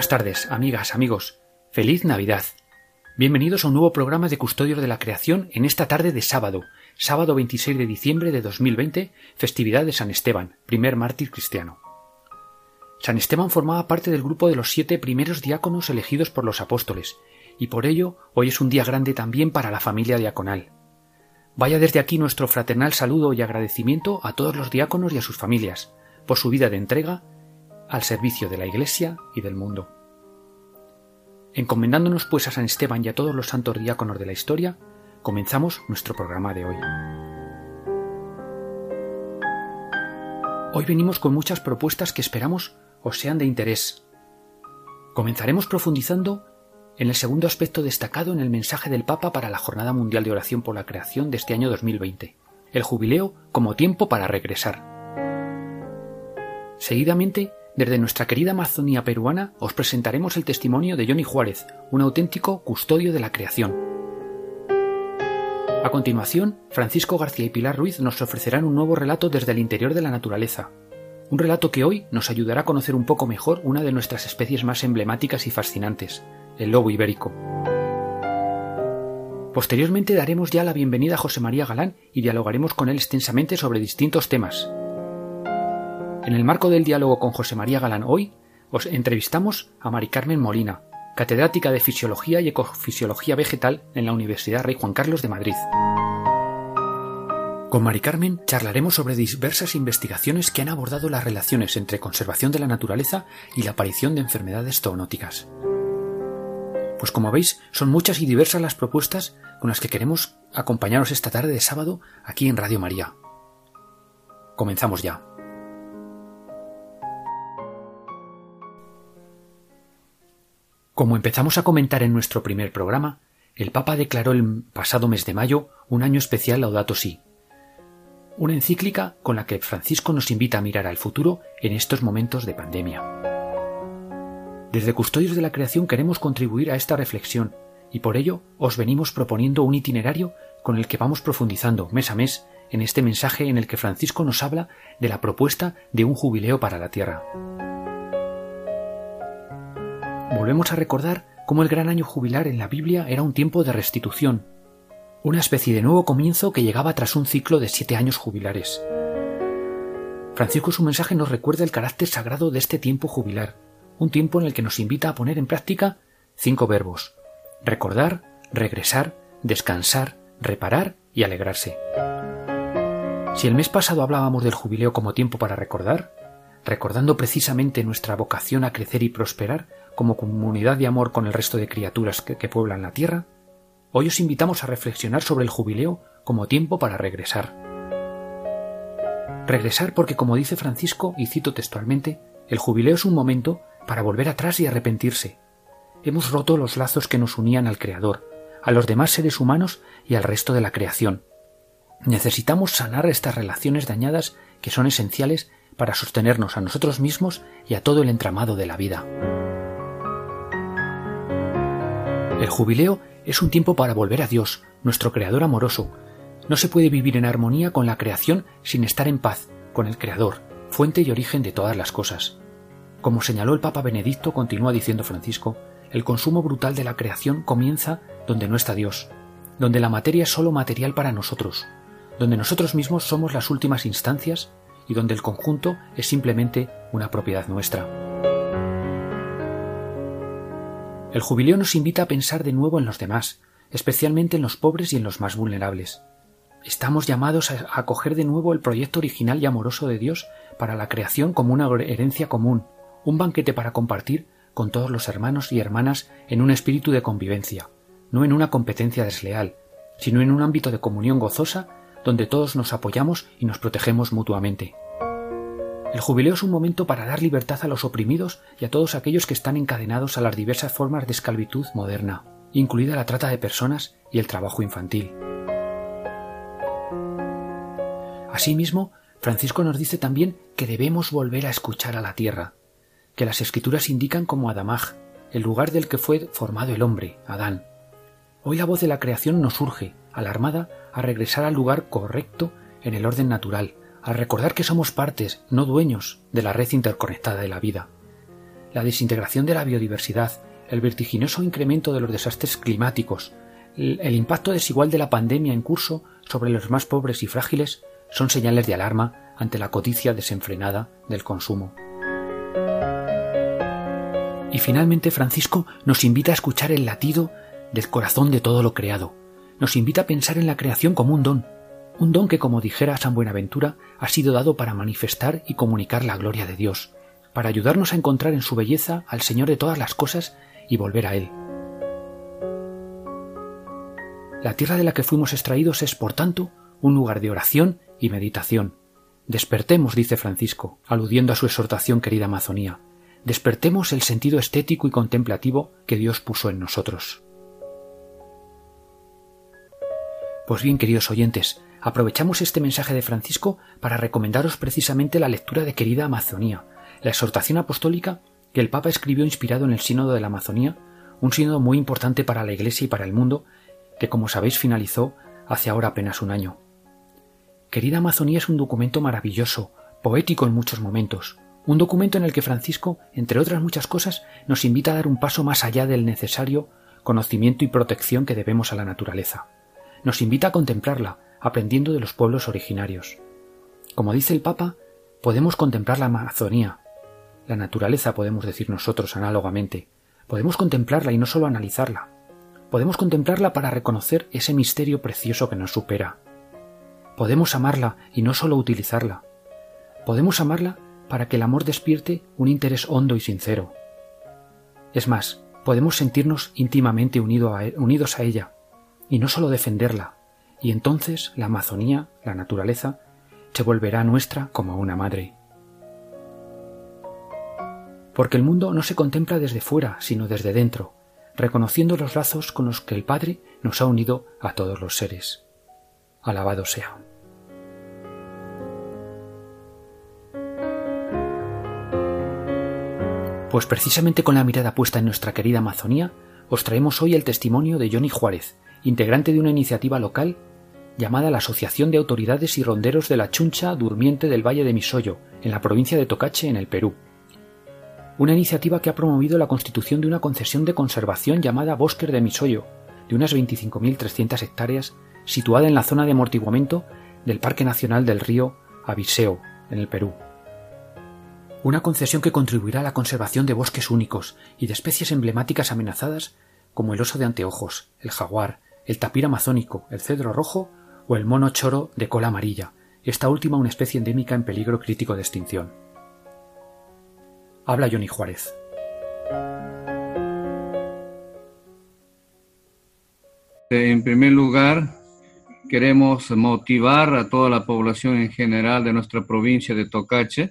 Buenas tardes, amigas, amigos. Feliz Navidad. Bienvenidos a un nuevo programa de Custodios de la Creación en esta tarde de sábado, sábado 26 de diciembre de 2020, festividad de San Esteban, primer mártir cristiano. San Esteban formaba parte del grupo de los siete primeros diáconos elegidos por los apóstoles, y por ello hoy es un día grande también para la familia diaconal. Vaya desde aquí nuestro fraternal saludo y agradecimiento a todos los diáconos y a sus familias, por su vida de entrega al servicio de la Iglesia y del mundo. Encomendándonos pues a San Esteban y a todos los santos diáconos de la historia, comenzamos nuestro programa de hoy. Hoy venimos con muchas propuestas que esperamos os sean de interés. Comenzaremos profundizando en el segundo aspecto destacado en el mensaje del Papa para la Jornada Mundial de Oración por la Creación de este año 2020, el jubileo como tiempo para regresar. Seguidamente desde nuestra querida Amazonía peruana os presentaremos el testimonio de Johnny Juárez, un auténtico custodio de la creación. A continuación, Francisco García y Pilar Ruiz nos ofrecerán un nuevo relato desde el interior de la naturaleza, un relato que hoy nos ayudará a conocer un poco mejor una de nuestras especies más emblemáticas y fascinantes, el lobo ibérico. Posteriormente daremos ya la bienvenida a José María Galán y dialogaremos con él extensamente sobre distintos temas, en el marco del diálogo con José María Galán hoy, os entrevistamos a Mari Carmen Molina, catedrática de Fisiología y Ecofisiología Vegetal en la Universidad Rey Juan Carlos de Madrid. Con Mari Carmen charlaremos sobre diversas investigaciones que han abordado las relaciones entre conservación de la naturaleza y la aparición de enfermedades zoonóticas. Pues como veis, son muchas y diversas las propuestas con las que queremos acompañaros esta tarde de sábado aquí en Radio María. Comenzamos ya. Como empezamos a comentar en nuestro primer programa, el Papa declaró el pasado mes de mayo un año especial Laudato Si, una encíclica con la que Francisco nos invita a mirar al futuro en estos momentos de pandemia. Desde Custodios de la Creación queremos contribuir a esta reflexión y por ello os venimos proponiendo un itinerario con el que vamos profundizando mes a mes en este mensaje en el que Francisco nos habla de la propuesta de un jubileo para la Tierra volvemos a recordar cómo el gran año jubilar en la Biblia era un tiempo de restitución, una especie de nuevo comienzo que llegaba tras un ciclo de siete años jubilares. Francisco su mensaje nos recuerda el carácter sagrado de este tiempo jubilar, un tiempo en el que nos invita a poner en práctica cinco verbos recordar, regresar, descansar, reparar y alegrarse. Si el mes pasado hablábamos del jubileo como tiempo para recordar, recordando precisamente nuestra vocación a crecer y prosperar, como comunidad de amor con el resto de criaturas que, pueblan la tierra, hoy os invitamos a reflexionar sobre el jubileo como tiempo para regresar. Regresar porque, como dice Francisco, y cito textualmente, el jubileo es un momento para volver atrás y arrepentirse. Hemos roto los lazos que nos unían al Creador, a los demás seres humanos y al resto de la creación. Necesitamos sanar estas relaciones dañadas que son esenciales para sostenernos a nosotros mismos y a todo el entramado de la vida. El jubileo es un tiempo para volver a Dios, nuestro Creador amoroso. No se puede vivir en armonía con la creación sin estar en paz con el Creador, fuente y origen de todas las cosas. Como señaló el Papa Benedicto, continúa diciendo Francisco, el consumo brutal de la creación comienza donde no está Dios, donde la materia es sólo material para nosotros, donde nosotros mismos somos las últimas instancias y donde el conjunto es simplemente una propiedad nuestra. El jubileo nos invita a pensar de nuevo en los demás, especialmente en los pobres y en los más vulnerables. Estamos llamados a acoger de nuevo el proyecto original y amoroso de Dios para la creación como una herencia común, un banquete para compartir con todos los hermanos y hermanas en un espíritu de convivencia, no en una competencia desleal, sino en un ámbito de comunión gozosa donde todos nos apoyamos y nos protegemos mutuamente. El jubileo es un momento para dar libertad a los oprimidos y a todos aquellos que están encadenados a las diversas formas de esclavitud moderna, incluida la trata de personas y el trabajo infantil. Asimismo, Francisco nos dice también que debemos volver a escuchar a la tierra, que las escrituras indican como Adamaj, el lugar del que fue formado el hombre, Adán. Hoy la voz de la creación nos urge, alarmada, a regresar al lugar correcto en el orden natural, a recordar que somos partes, no dueños, de la red interconectada de la vida. La desintegración de la biodiversidad, el vertiginoso incremento de los desastres climáticos, el impacto desigual de la pandemia en curso sobre los más pobres y frágiles son señales de alarma ante la codicia desenfrenada del consumo. Y finalmente Francisco nos invita a escuchar el latido del corazón de todo lo creado. Nos invita a pensar en la creación como un don, un don que, como dijera San Buenaventura, ha sido dado para manifestar y comunicar la gloria de Dios, para ayudarnos a encontrar en su belleza al Señor de todas las cosas y volver a Él. La tierra de la que fuimos extraídos es, por tanto, un lugar de oración y meditación. Despertemos, dice Francisco, aludiendo a su exhortación querida Amazonía. Despertemos el sentido estético y contemplativo que Dios puso en nosotros. Pues bien, queridos oyentes, aprovechamos este mensaje de Francisco para recomendaros precisamente la lectura de Querida Amazonía, la exhortación apostólica que el Papa escribió inspirado en el Sínodo de la Amazonía, un sínodo muy importante para la Iglesia y para el mundo, que como sabéis finalizó hace ahora apenas un año. Querida Amazonía es un documento maravilloso, poético en muchos momentos, un documento en el que Francisco, entre otras muchas cosas, nos invita a dar un paso más allá del necesario conocimiento y protección que debemos a la naturaleza. Nos invita a contemplarla, aprendiendo de los pueblos originarios. Como dice el Papa, podemos contemplar la Amazonía, la naturaleza podemos decir nosotros análogamente, podemos contemplarla y no solo analizarla, podemos contemplarla para reconocer ese misterio precioso que nos supera, Podemos amarla y no solo utilizarla. Podemos amarla para que el amor despierte un interés hondo y sincero. Es más, podemos sentirnos íntimamente e, unidos a ella, y no solo defenderla, y entonces la Amazonía, la naturaleza, se volverá nuestra como una madre. Porque el mundo no se contempla desde fuera, sino desde dentro, reconociendo los lazos con los que el Padre nos ha unido a todos los seres. Alabado sea. Pues precisamente con la mirada puesta en nuestra querida Amazonía, os traemos hoy el testimonio de Johnny Juárez, integrante de una iniciativa local llamada la Asociación de Autoridades y Ronderos de la Chuncha Durmiente del Valle de Misoyo, en la provincia de Tocache, en el Perú. Una iniciativa que ha promovido la constitución de una concesión de conservación llamada Bosque de Misoyo, de unas 25.300 hectáreas, situada en la zona de amortiguamiento del Parque Nacional del Río Abiseo, en el Perú una concesión que contribuirá a la conservación de bosques únicos y de especies emblemáticas amenazadas como el oso de anteojos, el jaguar, el tapir amazónico, el cedro rojo o el mono choro de cola amarilla, esta última una especie endémica en peligro crítico de extinción. Habla Johnny Juárez. En primer lugar, queremos motivar a toda la población en general de nuestra provincia de Tocache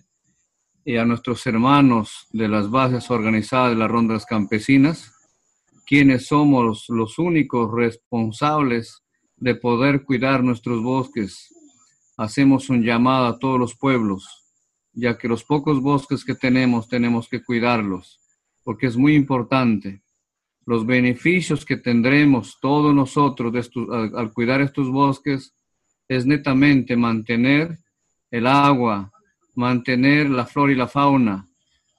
y a nuestros hermanos de las bases organizadas de las rondas campesinas, quienes somos los únicos responsables de poder cuidar nuestros bosques. Hacemos un llamado a todos los pueblos, ya que los pocos bosques que tenemos tenemos que cuidarlos, porque es muy importante. Los beneficios que tendremos todos nosotros al, cuidar estos bosques es netamente mantener el agua, mantener la flora y la fauna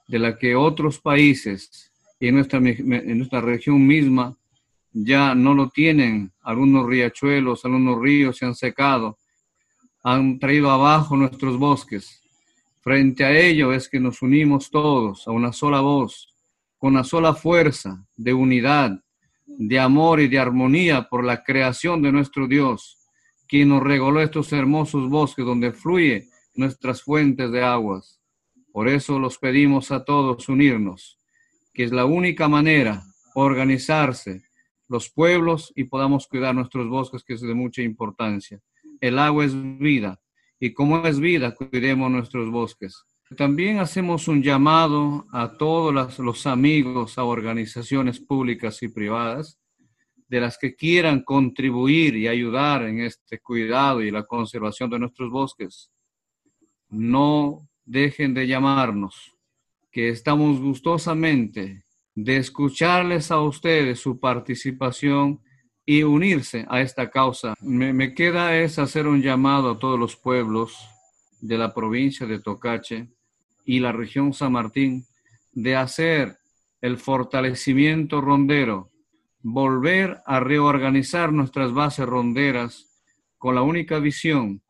de la que otros países y nuestra, en nuestra región misma ya no lo tienen. Algunos riachuelos, algunos ríos se han secado, han traído abajo nuestros bosques. Frente a ello es que nos unimos todos a una sola voz, con una sola fuerza de unidad, de amor y de armonía por la creación de nuestro Dios, quien nos regaló estos hermosos bosques donde fluye nuestras fuentes de aguas. Por eso los pedimos a todos unirnos, que es la única manera, organizarse los pueblos y podamos cuidar nuestros bosques, que es de mucha importancia. El agua es vida y como es vida, cuidemos nuestros bosques. También hacemos un llamado a todos los amigos, a organizaciones públicas y privadas, de las que quieran contribuir y ayudar en este cuidado y la conservación de nuestros bosques. No dejen de llamarnos, que estamos gustosamente de escucharles a ustedes su participación y unirse a esta causa. Me, queda es hacer un llamado a todos los pueblos de la provincia de Tocache y la región San Martín de hacer el fortalecimiento rondero, volver a reorganizar nuestras bases ronderas con la única visión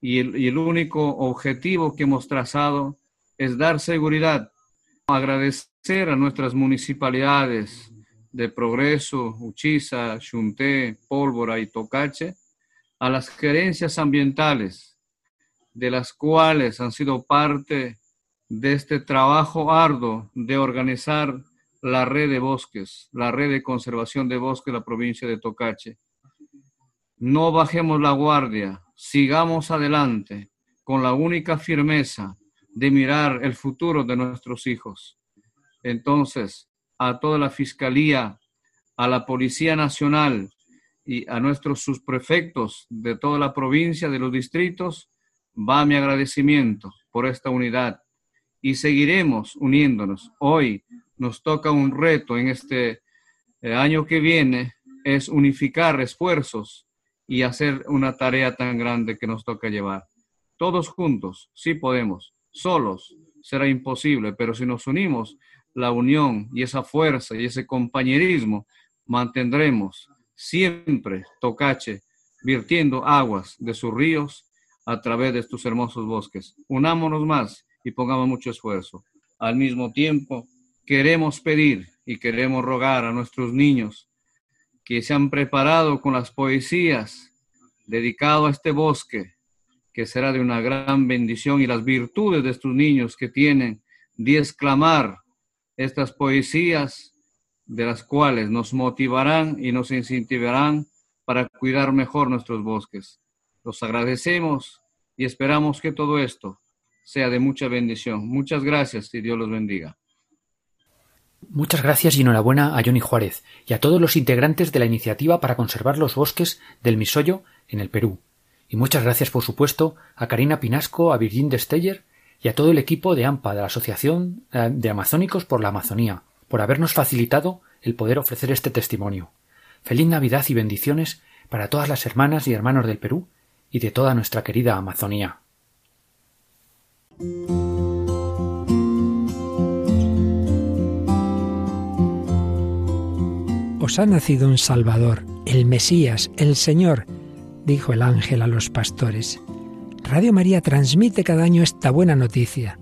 y el único objetivo que hemos trazado es dar seguridad, agradecer a nuestras municipalidades de Progreso, Uchiza, Chunté, Pólvora y Tocache, a las gerencias ambientales, de las cuales han sido parte de este trabajo arduo de organizar la red de bosques, la red de conservación de bosques de la provincia de Tocache. No bajemos la guardia, sigamos adelante con la única firmeza de mirar el futuro de nuestros hijos. Entonces, a toda la Fiscalía, a la Policía Nacional y a nuestros subprefectos de toda la provincia, de los distritos, va mi agradecimiento por esta unidad y seguiremos uniéndonos. Hoy nos toca un reto en este eh, año que viene, es unificar esfuerzos y hacer una tarea tan grande que nos toca llevar. Todos juntos, sí podemos. Solos será imposible, pero si nos unimos, la unión y esa fuerza y ese compañerismo mantendremos siempre Tocache virtiendo aguas de sus ríos a través de estos hermosos bosques. Unámonos más y pongamos mucho esfuerzo. Al mismo tiempo, queremos pedir y queremos rogar a nuestros niños que se han preparado con las poesías dedicado a este bosque, que será de una gran bendición y las virtudes de estos niños que tienen de exclamar estas poesías de las cuales nos motivarán y nos incentivarán para cuidar mejor nuestros bosques. Los agradecemos y esperamos que todo esto sea de mucha bendición. Muchas gracias y Dios los bendiga. Muchas gracias y enhorabuena a Johnny Juárez y a todos los integrantes de la iniciativa para conservar los bosques del Misoyo en el Perú. Y muchas gracias, por supuesto, a Karina Pinasco, a Virgin Desteller y a todo el equipo de AMPA, de la Asociación eh, de Amazónicos por la Amazonía, por habernos facilitado el poder ofrecer este testimonio. Feliz Navidad y bendiciones para todas las hermanas y hermanos del Perú y de toda nuestra querida Amazonía. Os ha nacido un Salvador, el Mesías, el Señor, dijo el ángel a los pastores. Radio María transmite cada año esta buena noticia.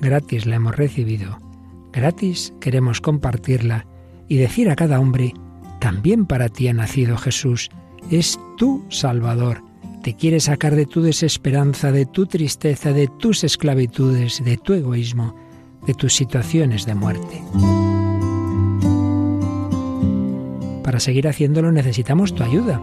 Gratis la hemos recibido, gratis queremos compartirla y decir a cada hombre, también para ti ha nacido Jesús, es tu Salvador te quiere sacar de tu desesperanza, de tu tristeza, de tus esclavitudes, de tu egoísmo, de tus situaciones de muerte. Para seguir haciéndolo necesitamos tu ayuda,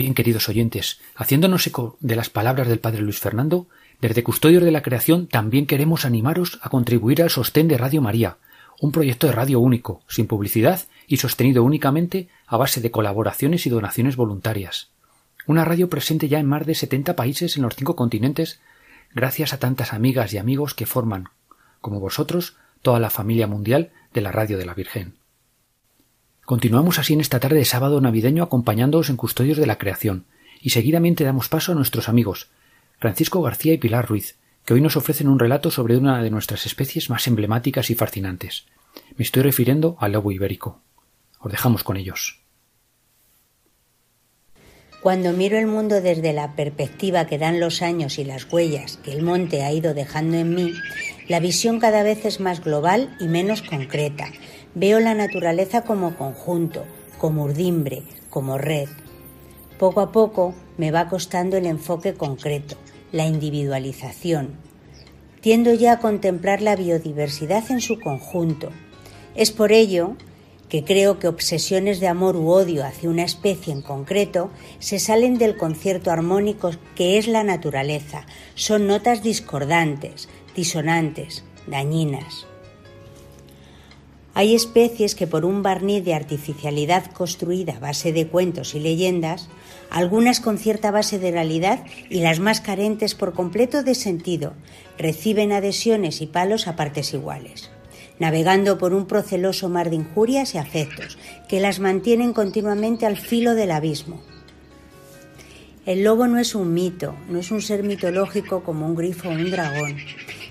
Bien, queridos oyentes, haciéndonos eco de las palabras del Padre Luis Fernando, desde Custodios de la Creación también queremos animaros a contribuir al sostén de Radio María, un proyecto de radio único, sin publicidad y sostenido únicamente a base de colaboraciones y donaciones voluntarias. Una radio presente ya en más de 70 países en los cinco continentes gracias a tantas amigas y amigos que forman, como vosotros, toda la familia mundial de la Radio de la Virgen. Continuamos así en esta tarde de sábado navideño acompañándoos en Custodios de la Creación, y seguidamente damos paso a nuestros amigos, Francisco García y Pilar Ruiz, que hoy nos ofrecen un relato sobre una de nuestras especies más emblemáticas y fascinantes. Me estoy refiriendo al lobo ibérico. Os dejamos con ellos. Cuando miro el mundo desde la perspectiva que dan los años y las huellas que el monte ha ido dejando en mí, la visión cada vez es más global y menos concreta. Veo la naturaleza como conjunto, como urdimbre, como red. Poco a poco me va costando el enfoque concreto, la individualización. Tiendo ya a contemplar la biodiversidad en su conjunto. Es por ello que creo que obsesiones de amor u odio hacia una especie en concreto se salen del concierto armónico que es la naturaleza. Son notas discordantes, disonantes, dañinas. Hay especies que por un barniz de artificialidad construida a base de cuentos y leyendas, algunas con cierta base de realidad y las más carentes por completo de sentido, reciben adhesiones y palos a partes iguales navegando por un proceloso mar de injurias y afectos que las mantienen continuamente al filo del abismo. El lobo no es un mito, no es un ser mitológico como un grifo o un dragón.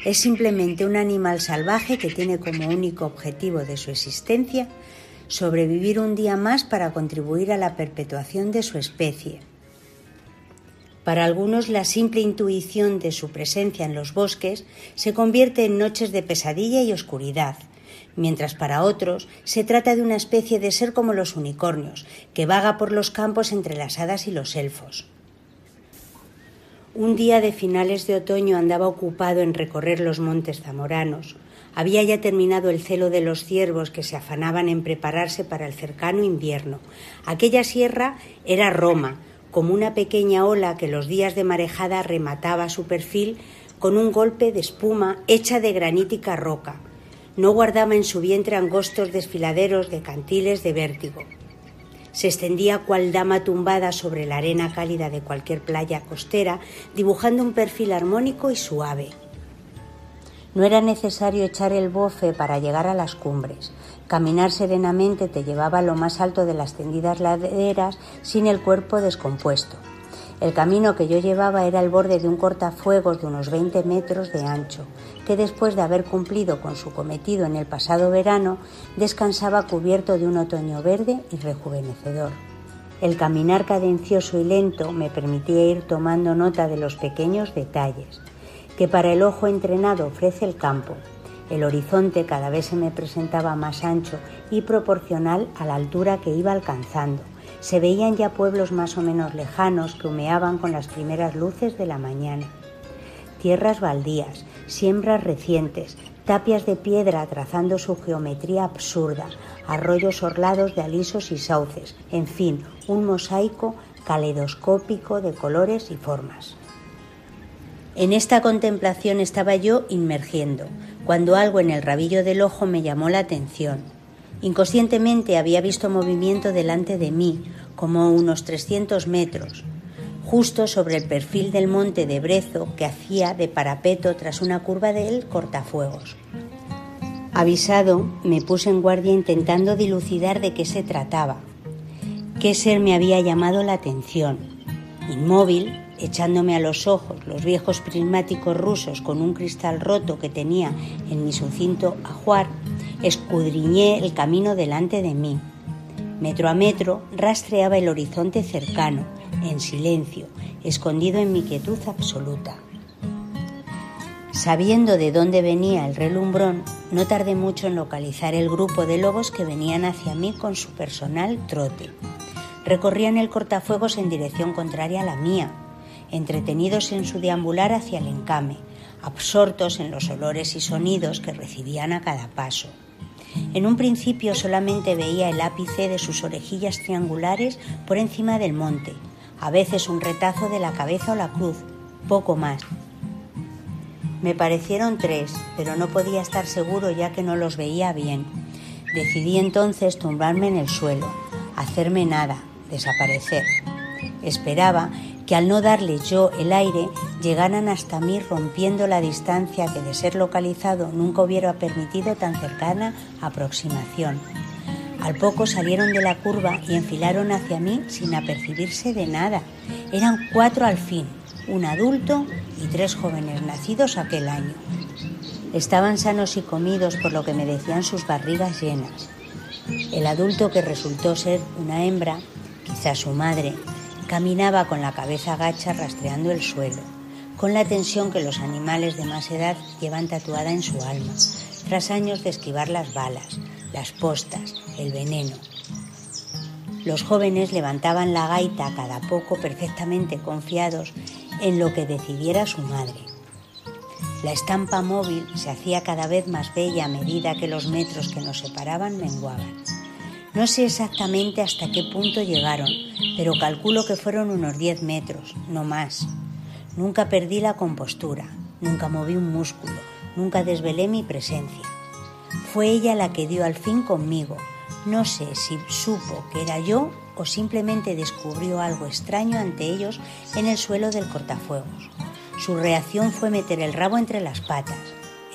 Es simplemente un animal salvaje que tiene como único objetivo de su existencia sobrevivir un día más para contribuir a la perpetuación de su especie. Para algunos la simple intuición de su presencia en los bosques se convierte en noches de pesadilla y oscuridad, mientras para otros se trata de una especie de ser como los unicornios, que vaga por los campos entre las hadas y los elfos. Un día de finales de otoño andaba ocupado en recorrer los montes zamoranos. Había ya terminado el celo de los ciervos que se afanaban en prepararse para el cercano invierno. Aquella sierra era Roma, como una pequeña ola que los días de marejada remataba su perfil con un golpe de espuma hecha de granítica roca. No guardaba en su vientre angostos desfiladeros de cantiles de vértigo. Se extendía cual dama tumbada sobre la arena cálida de cualquier playa costera, dibujando un perfil armónico y suave. No era necesario echar el bofe para llegar a las cumbres. Caminar serenamente te llevaba a lo más alto de las tendidas laderas sin el cuerpo descompuesto. El camino que yo llevaba era el borde de un cortafuegos de unos 20 metros de ancho, que después de haber cumplido con su cometido en el pasado verano, descansaba cubierto de un otoño verde y rejuvenecedor. El caminar cadencioso y lento me permitía ir tomando nota de los pequeños detalles que para el ojo entrenado ofrece el campo, el horizonte cada vez se me presentaba más ancho y proporcional a la altura que iba alcanzando. Se veían ya pueblos más o menos lejanos que humeaban con las primeras luces de la mañana. Tierras baldías, siembras recientes, tapias de piedra trazando su geometría absurda, arroyos orlados de alisos y sauces, en fin, un mosaico caleidoscópico de colores y formas. En esta contemplación estaba yo inmergiendo, cuando algo en el rabillo del ojo me llamó la atención. Inconscientemente había visto movimiento delante de mí, como unos 300 metros, justo sobre el perfil del monte de Brezo que hacía de parapeto tras una curva del cortafuegos. Avisado, me puse en guardia intentando dilucidar de qué se trataba. ¿Qué ser me había llamado la atención? Inmóvil, echándome a los ojos los viejos prismáticos rusos con un cristal roto que tenía en mi sucinto ajuar, escudriñé el camino delante de mí. Metro a metro rastreaba el horizonte cercano, en silencio, escondido en mi quietud absoluta. Sabiendo de dónde venía el relumbrón, no tardé mucho en localizar el grupo de lobos que venían hacia mí con su personal trote. Recorrían el cortafuegos en dirección contraria a la mía, entretenidos en su deambular hacia el encame, absortos en los olores y sonidos que recibían a cada paso. En un principio solamente veía el ápice de sus orejillas triangulares por encima del monte, a veces un retazo de la cabeza o la cruz, poco más. Me parecieron tres, pero no podía estar seguro ya que no los veía bien. Decidí entonces tumbarme en el suelo, hacerme nada, desaparecer. Esperaba que al no darle yo el aire llegaran hasta mí rompiendo la distancia que de ser localizado nunca hubiera permitido tan cercana aproximación. Al poco salieron de la curva y enfilaron hacia mí sin apercibirse de nada. Eran cuatro al fin, un adulto y tres jóvenes nacidos aquel año. Estaban sanos y comidos por lo que me decían sus barrigas llenas. El adulto que resultó ser una hembra, quizá su madre, Caminaba con la cabeza gacha rastreando el suelo, con la tensión que los animales de más edad llevan tatuada en su alma, tras años de esquivar las balas, las postas, el veneno. Los jóvenes levantaban la gaita cada poco perfectamente confiados en lo que decidiera su madre. La estampa móvil se hacía cada vez más bella a medida que los metros que nos separaban menguaban. No sé exactamente hasta qué punto llegaron, pero calculo que fueron unos 10 metros, no más. Nunca perdí la compostura, nunca moví un músculo, nunca desvelé mi presencia. Fue ella la que dio al fin conmigo. No sé si supo que era yo o simplemente descubrió algo extraño ante ellos en el suelo del cortafuegos. Su reacción fue meter el rabo entre las patas,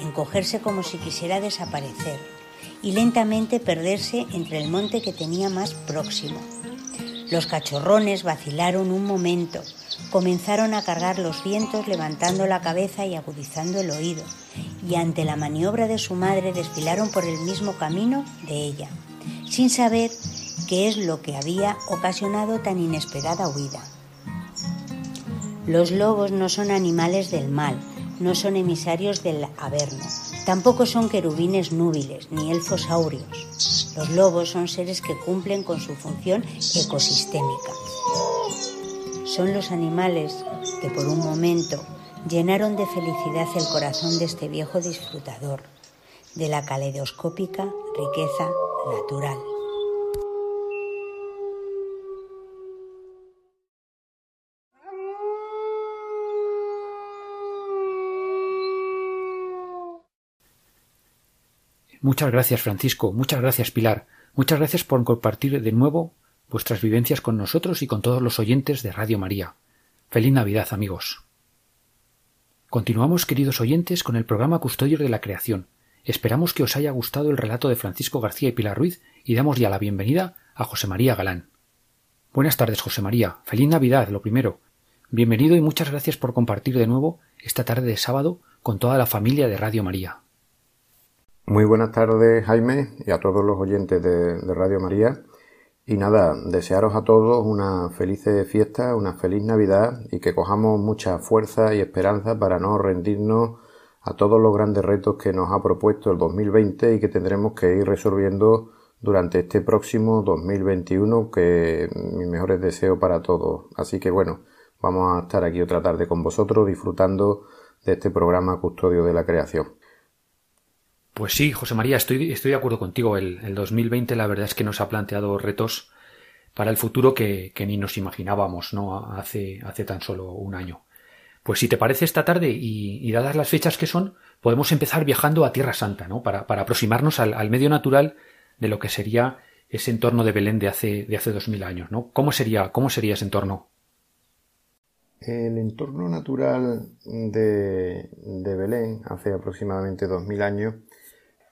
encogerse como si quisiera desaparecer y lentamente perderse entre el monte que tenía más próximo. Los cachorrones vacilaron un momento, comenzaron a cargar los vientos levantando la cabeza y agudizando el oído, y ante la maniobra de su madre desfilaron por el mismo camino de ella, sin saber qué es lo que había ocasionado tan inesperada huida. Los lobos no son animales del mal, no son emisarios del Averno, tampoco son querubines núbiles ni elfos áureos. Los lobos son seres que cumplen con su función ecosistémica. Son los animales que por un momento llenaron de felicidad el corazón de este viejo disfrutador de la caleidoscópica riqueza natural. Muchas gracias, Francisco. Muchas gracias, Pilar. Muchas gracias por compartir de nuevo vuestras vivencias con nosotros y con todos los oyentes de Radio María. Feliz Navidad, amigos. Continuamos, queridos oyentes, con el programa Custodios de la Creación. Esperamos que os haya gustado el relato de Francisco García y Pilar Ruiz y damos ya la bienvenida a José María Galán. Buenas tardes, José María. Feliz Navidad, lo primero. Bienvenido y muchas gracias por compartir de nuevo esta tarde de sábado con toda la familia de Radio María. Muy buenas tardes, Jaime, y a todos los oyentes de, Radio María. Y nada, desearos a todos una feliz fiesta, una feliz Navidad y que cojamos mucha fuerza y esperanza para no rendirnos a todos los grandes retos que nos ha propuesto el 2020 y que tendremos que ir resolviendo durante este próximo 2021, que mis mejores deseos para todos. Así que bueno, vamos a estar aquí otra tarde con vosotros disfrutando de este programa Custodio de la Creación. Pues sí, José María, estoy, estoy de acuerdo contigo. El, el, 2020 la verdad es que nos ha planteado retos para el futuro que, que, ni nos imaginábamos, ¿no? Hace, hace tan solo un año. Pues si te parece esta tarde y, y dadas las fechas que son, podemos empezar viajando a Tierra Santa, ¿no? Para, para aproximarnos al, al, medio natural de lo que sería ese entorno de Belén de hace, de hace dos mil años, ¿no? ¿Cómo sería, cómo sería ese entorno? El entorno natural de, de Belén hace aproximadamente dos mil años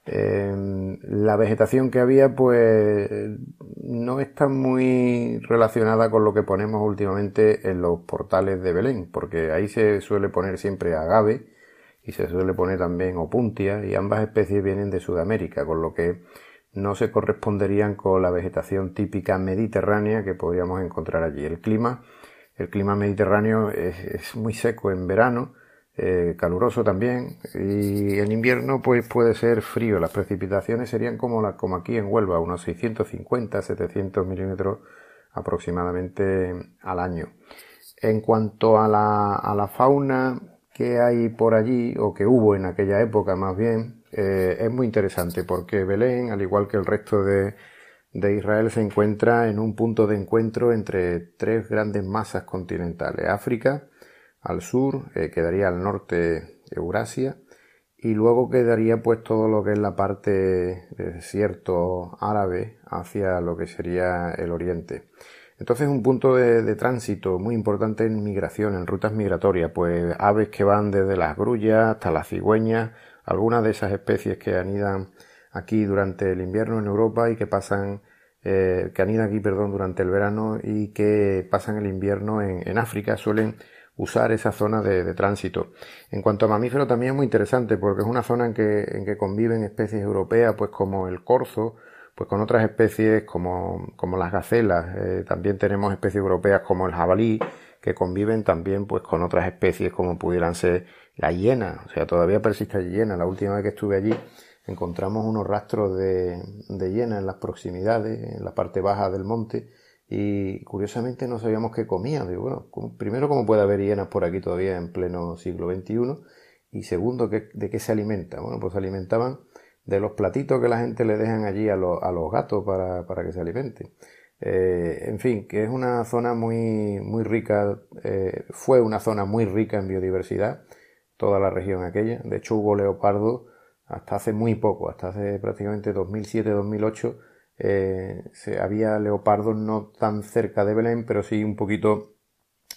eh, la vegetación que había pues no está muy relacionada con lo que ponemos últimamente en los portales de Belén, porque ahí se suele poner siempre agave y se suele poner también opuntia y ambas especies vienen de Sudamérica, con lo que no se corresponderían con la vegetación típica mediterránea que podríamos encontrar allí. El clima, el clima mediterráneo es muy seco en verano, eh, caluroso también y en invierno pues puede ser frío. Las precipitaciones serían como, la, como aquí en Huelva unos 650 700 milímetros aproximadamente al año. En cuanto a la, a la fauna que hay por allí o que hubo en aquella época más bien eh, es muy interesante porque Belén al igual que el resto de, de Israel se encuentra en un punto de encuentro entre tres grandes masas continentales África al sur, eh, quedaría al norte Eurasia y luego quedaría pues todo lo que es la parte de desierto árabe hacia lo que sería el oriente. Entonces un punto de, tránsito muy importante en migración, en rutas migratorias, pues aves que van desde las grullas hasta las cigüeñas, algunas de esas especies que anidan aquí durante el invierno en Europa y que pasan, eh, que anidan aquí, perdón, durante el verano y que pasan el invierno en, en África, suelen usar esa zona de, tránsito. En cuanto a mamíferos también es muy interesante porque es una zona en que, en que conviven especies europeas pues como el corzo, pues con otras especies como, las gacelas. Eh, también tenemos especies europeas como el jabalí, que conviven también pues con otras especies como pudieran ser la hiena. O sea, todavía persiste la hiena. La última vez que estuve allí encontramos unos rastros de hiena en las proximidades, en la parte baja del monte, y curiosamente no sabíamos qué comían. Digo, bueno, primero, ¿cómo puede haber hienas por aquí todavía en pleno siglo XXI? Y segundo, ¿de qué se alimentan? Bueno, pues se alimentaban de los platitos que la gente le dejan allí a, los, gatos para, para, que se alimenten. Eh, en fin, que es una zona muy, muy rica, eh, fue una zona muy rica en biodiversidad, toda la región aquella. De hecho, hubo leopardo hasta hace muy poco, hasta hace prácticamente 2007-2008, eh, se, había leopardos no tan cerca de Belén, pero sí un poquito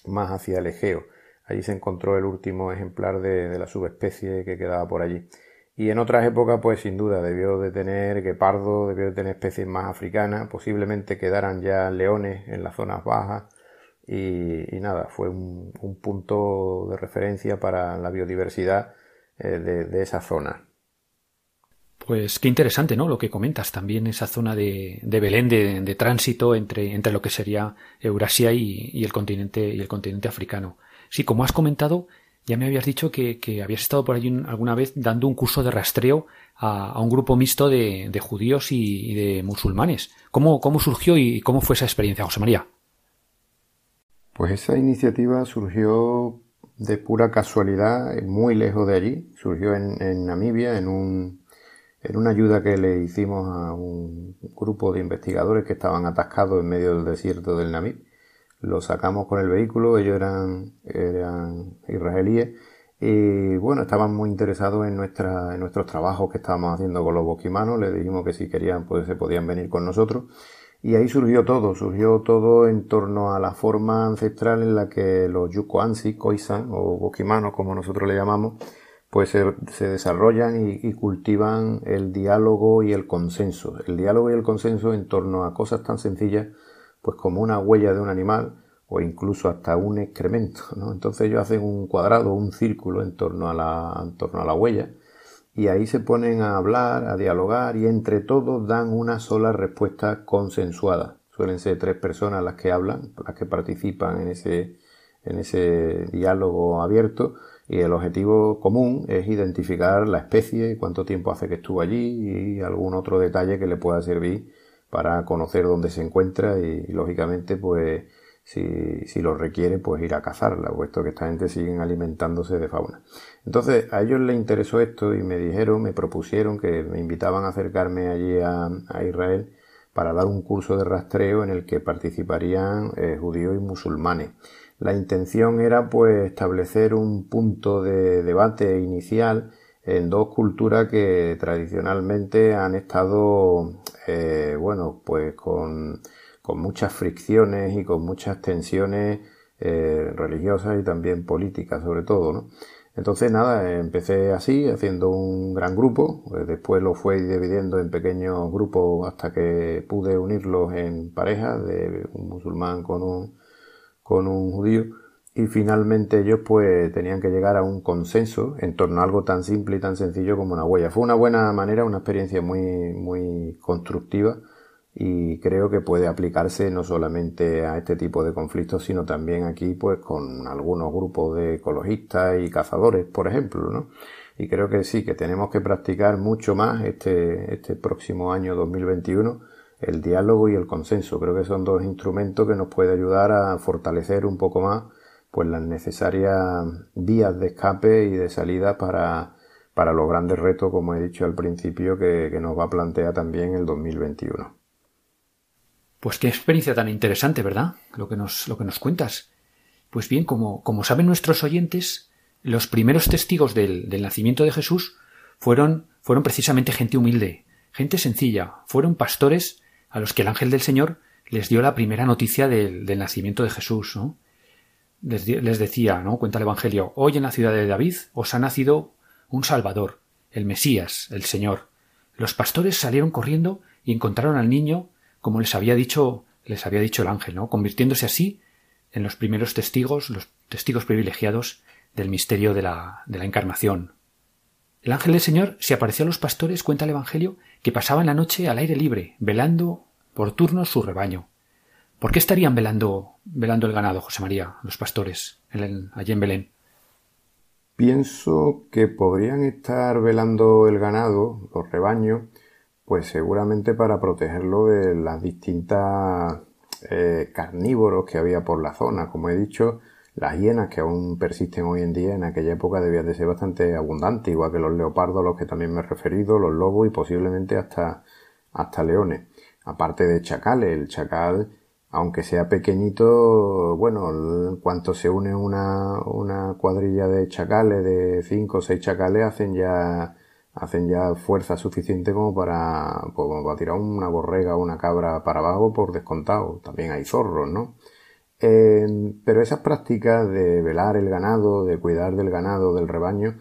más hacia el Egeo. Allí se encontró el último ejemplar de, de la subespecie que quedaba por allí. Y en otras épocas, pues sin duda, debió de tener guepardo, debió de tener especies más africanas, posiblemente quedaran ya leones en las zonas bajas. Y, nada, fue un, punto de referencia para la biodiversidad eh, de, esa zona. Pues qué interesante, ¿no? Lo que comentas también, esa zona de, Belén de, tránsito entre, entre lo que sería Eurasia y, el continente, y el continente africano. Sí, como has comentado, ya me habías dicho que, habías estado por allí alguna vez dando un curso de rastreo a, un grupo mixto de, judíos y, de musulmanes. ¿Cómo, ¿Cómo surgió y cómo fue esa experiencia, José María? Pues esa iniciativa surgió de pura casualidad, muy lejos de allí. Surgió en, Namibia, en, un, en una ayuda que le hicimos a un grupo de investigadores que estaban atascados en medio del desierto del Namib. Lo sacamos con el vehículo, ellos eran, eran israelíes y bueno, estaban muy interesados en, en nuestros trabajos que estábamos haciendo con los bosquimanos, les dijimos que si querían pues se podían venir con nosotros. Y ahí surgió todo, surgió todo en torno a la forma ancestral en la que los yukoansi, koisan o bosquimanos como nosotros le llamamos, pues se, desarrollan y, cultivan el diálogo y el consenso. El diálogo y el consenso en torno a cosas tan sencillas pues como una huella de un animal o incluso hasta un excremento, ¿no? Entonces ellos hacen un cuadrado, un círculo en torno a la, en torno a la huella y ahí se ponen a hablar, a dialogar y entre todos dan una sola respuesta consensuada. Suelen ser tres personas las que hablan, las que participan en ese, en ese diálogo abierto y el objetivo común es identificar la especie, cuánto tiempo hace que estuvo allí y algún otro detalle que le pueda servir para conocer dónde se encuentra y, lógicamente pues si, si, lo requiere pues ir a cazarla, puesto que esta gente siguen alimentándose de fauna. Entonces a ellos les interesó esto y me dijeron, me propusieron que me invitaban a acercarme allí a, Israel para dar un curso de rastreo en el que participarían eh, judíos y musulmanes. La intención era pues establecer un punto de debate inicial en dos culturas que tradicionalmente han estado, eh, bueno, pues con, muchas fricciones y con muchas tensiones eh, religiosas y también políticas sobre todo, ¿no? Entonces nada, empecé así, haciendo un gran grupo, pues después lo fui dividiendo en pequeños grupos hasta que pude unirlos en parejas de un musulmán con un, con un judío y finalmente ellos pues tenían que llegar a un consenso en torno a algo tan simple y tan sencillo como una huella. Fue una buena manera, una experiencia muy, muy constructiva y creo que puede aplicarse no solamente a este tipo de conflictos, sino también aquí pues con algunos grupos de ecologistas y cazadores, por ejemplo, ¿no? Y creo que sí, que tenemos que practicar mucho más este, este próximo año 2021 el diálogo y el consenso. Creo que son dos instrumentos que nos puede ayudar a fortalecer un poco más pues las necesarias vías de escape y de salida para, para los grandes retos, como he dicho al principio, que, nos va a plantear también el 2021. Pues qué experiencia tan interesante, ¿verdad? Lo que nos, lo que nos cuentas. Pues bien, como, como saben nuestros oyentes, los primeros testigos del, nacimiento de Jesús fueron, fueron precisamente gente humilde, gente sencilla, fueron pastores a los que el ángel del Señor les dio la primera noticia del, del nacimiento de Jesús, ¿no? les, decía, ¿no? Cuenta el Evangelio, hoy en la ciudad de David os ha nacido un Salvador, el Mesías, el Señor. Los pastores salieron corriendo y encontraron al niño como les había dicho, les había dicho el ángel, ¿no? Convirtiéndose así en los primeros testigos, los testigos privilegiados del misterio de la, de la encarnación. El ángel del Señor se apareció a los pastores, cuenta el Evangelio, que pasaban la noche al aire libre, velando por turnos su rebaño. ¿Por qué estarían velando, velando el ganado, José María, los pastores, allí en Belén? Pienso que podrían estar velando el ganado, los rebaños, pues seguramente para protegerlo de las distintas eh, carnívoros que había por la zona. Como he dicho, las hienas que aún persisten hoy en día, en aquella época debían de ser bastante abundantes, igual que los leopardos a los que también me he referido, los lobos y posiblemente hasta, hasta leones. Aparte de chacales, el chacal, aunque sea pequeñito, bueno, en cuanto se une una, una cuadrilla de chacales, de cinco o seis chacales, hacen ya, hacen ya fuerza suficiente como para, como para tirar una borrega o una cabra para abajo por descontado. También hay zorros, ¿no? Pero esas prácticas de velar el ganado, de cuidar del ganado, del rebaño,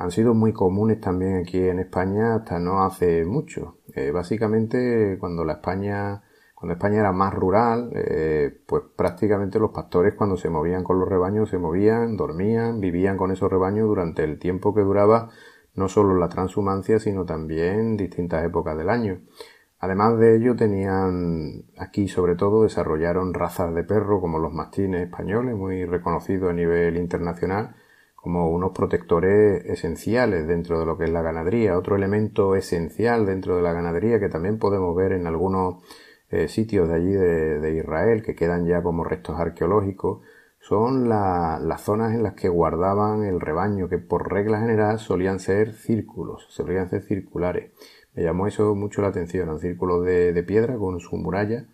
han sido muy comunes también aquí en España hasta no hace mucho. Eh, básicamente, cuando la España, cuando España era más rural, eh, pues prácticamente los pastores cuando se movían con los rebaños se movían, dormían, vivían con esos rebaños durante el tiempo que duraba no solo la transhumancia, sino también distintas épocas del año. Además de ello, tenían aquí sobre todo desarrollaron razas de perro como los mastines españoles, muy reconocidos a nivel internacional, como unos protectores esenciales dentro de lo que es la ganadería. Otro elemento esencial dentro de la ganadería que también podemos ver en algunos eh, sitios de allí de, Israel que quedan ya como restos arqueológicos son las zonas en las que guardaban el rebaño, que por regla general solían ser círculos, solían ser circulares. Me llamó eso mucho la atención, un círculo de, piedra con su muralla.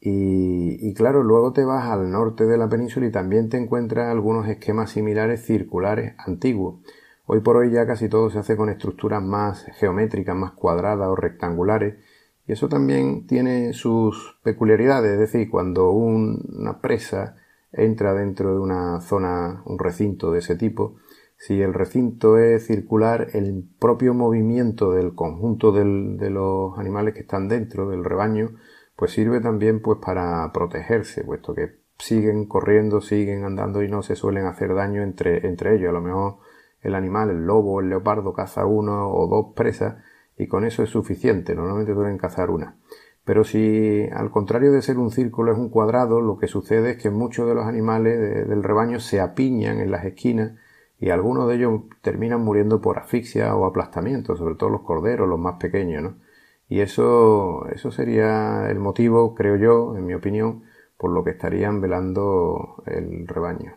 Y, claro, luego te vas al norte de la península y también te encuentras algunos esquemas similares circulares antiguos. Hoy por hoy ya casi todo se hace con estructuras más geométricas, más cuadradas o rectangulares. Y eso también tiene sus peculiaridades, es decir, cuando una presa entra dentro de una zona, un recinto de ese tipo, si el recinto es circular, el propio movimiento del conjunto de los animales que están dentro del rebaño, pues sirve también pues para protegerse, puesto que siguen corriendo, siguen andando y no se suelen hacer daño entre, entre ellos. A lo mejor el animal, el lobo, el leopardo caza uno o dos presas y con eso es suficiente. Normalmente suelen cazar una. Pero si al contrario de ser un círculo es un cuadrado, lo que sucede es que muchos de los animales del rebaño se apiñan en las esquinas y algunos de ellos terminan muriendo por asfixia o aplastamiento, sobre todo los corderos, los más pequeños, ¿no? Y eso, eso sería el motivo, creo yo, en mi opinión, por lo que estarían velando el rebaño.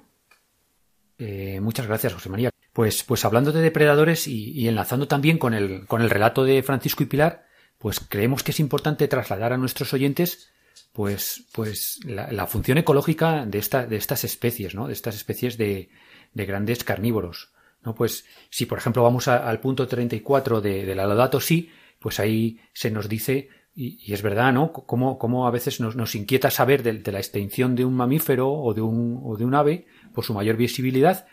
Eh, muchas gracias, José María. Pues, pues hablando de depredadores y, enlazando también con el, con el relato de Francisco y Pilar, pues creemos que es importante trasladar a nuestros oyentes pues, pues la, función ecológica de, esta, de estas especies, ¿no? De estas especies de, de grandes carnívoros. ¿no? Pues si por ejemplo vamos al punto 34 de, de la Laudato Si, pues ahí se nos dice, y, es verdad, ¿no? Cómo, a veces nos, nos inquieta saber de, la extinción de un mamífero o de un, o de un ave por su mayor visibilidad,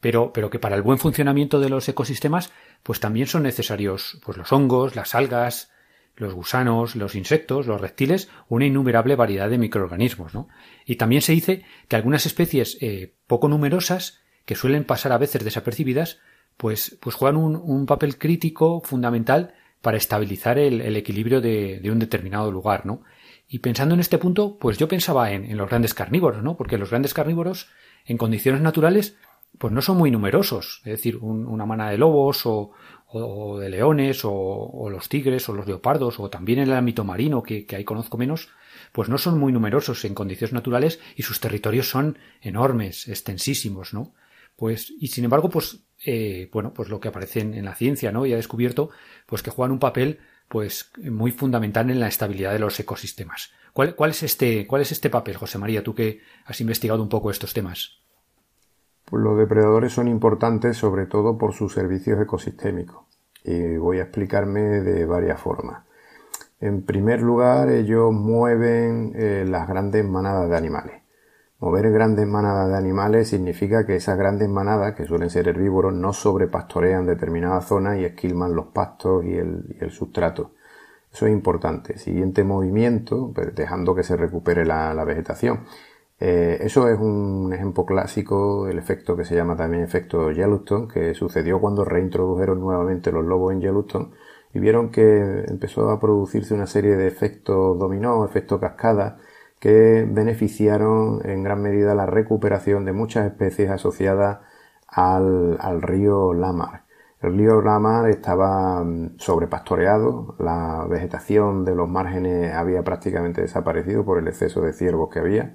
pero, pero que para el buen funcionamiento de los ecosistemas, pues también son necesarios pues los hongos, las algas, los gusanos, los insectos, los reptiles, una innumerable variedad de microorganismos, ¿no? Y también se dice que algunas especies eh, poco numerosas que suelen pasar a veces desapercibidas, pues, pues juegan un, papel crítico fundamental para estabilizar el, equilibrio de, un determinado lugar, ¿no? Y pensando en este punto, pues yo pensaba en, los grandes carnívoros, ¿no? Porque los grandes carnívoros, en condiciones naturales, pues no son muy numerosos. Es decir, una mana de lobos o, de leones o, los tigres o los leopardos o también en el ámbito marino, que, que ahí conozco menos, pues no son muy numerosos en condiciones naturales y sus territorios son enormes, extensísimos, ¿no? Pues, y sin embargo, pues, eh, bueno, pues lo que aparece en, la ciencia, ¿no? Y ha descubierto, pues que juegan un papel, pues, muy fundamental en la estabilidad de los ecosistemas. ¿Cuál, cuál es este, cuál es este papel, José María, tú que has investigado un poco estos temas? Pues los depredadores son importantes sobre todo por sus servicios ecosistémicos. Y voy a explicarme de varias formas. En primer lugar, ellos mueven eh, las grandes manadas de animales. Mover grandes manadas de animales significa que esas grandes manadas, que suelen ser herbívoros, no sobrepastorean determinadas zonas y esquilman los pastos y el, sustrato. Eso es importante. Siguiente movimiento, pues, dejando que se recupere la, vegetación. Eh, eso es un ejemplo clásico del efecto que se llama también efecto Yellowstone, que sucedió cuando reintrodujeron nuevamente los lobos en Yellowstone y vieron que empezó a producirse una serie de efectos dominó, efectos cascada, que beneficiaron en gran medida la recuperación de muchas especies asociadas al, río Lamar. El río Lamar estaba mm, sobrepastoreado, la vegetación de los márgenes había prácticamente desaparecido por el exceso de ciervos que había.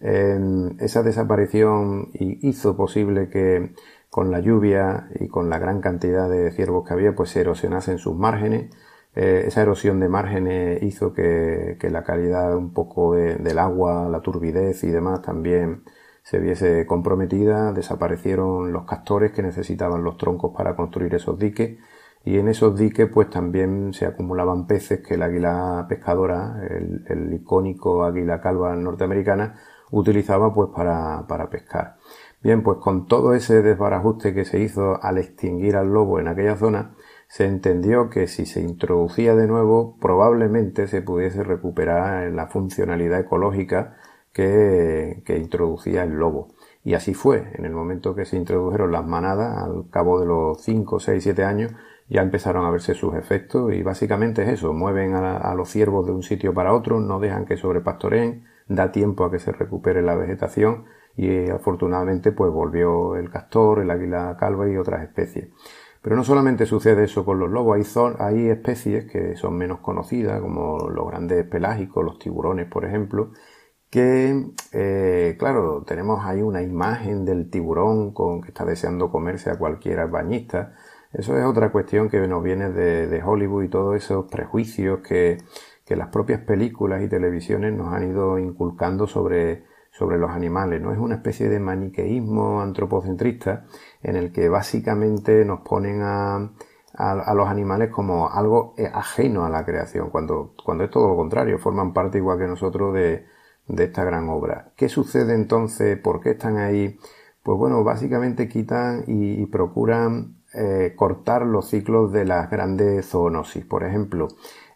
esa desaparición hizo posible que con la lluvia y con la gran cantidad de ciervos que había, pues se erosionasen sus márgenes. Eh, esa erosión de márgenes hizo que, la calidad un poco del agua, la turbidez y demás también se viese comprometida, desaparecieron los castores que necesitaban los troncos para construir esos diques y en esos diques pues también se acumulaban peces que el águila pescadora, el, icónico águila calva norteamericana, utilizaba pues para, para pescar. Bien, pues con todo ese desbarajuste que se hizo al extinguir al lobo en aquella zona, se entendió que si se introducía de nuevo probablemente se pudiese recuperar la funcionalidad ecológica que, introducía el lobo. Y así fue, en el momento que se introdujeron las manadas, al cabo de los 5, 6, 7 años, ya empezaron a verse sus efectos y básicamente es eso, mueven a, los ciervos de un sitio para otro, no dejan que sobrepastoreen, da tiempo a que se recupere la vegetación y afortunadamente pues volvió el castor, el águila calva y otras especies. Pero no solamente sucede eso con los lobos, hay, hay especies que son menos conocidas, como los grandes pelágicos, los tiburones, por ejemplo, que, eh, claro, tenemos ahí una imagen del tiburón con que está deseando comerse a cualquier bañista. Eso es otra cuestión que nos viene de, Hollywood y todos esos prejuicios que, que, las propias películas y televisiones nos han ido inculcando sobre, sobre los animales. No es una especie de maniqueísmo antropocentrista en el que básicamente nos ponen a, a, los animales como algo ajeno a la creación, cuando, cuando es todo lo contrario, forman parte igual que nosotros de, de esta gran obra. ¿Qué sucede entonces? ¿Por qué están ahí? Pues bueno, básicamente quitan y, procuran eh, cortar los ciclos de las grandes zoonosis. Por ejemplo,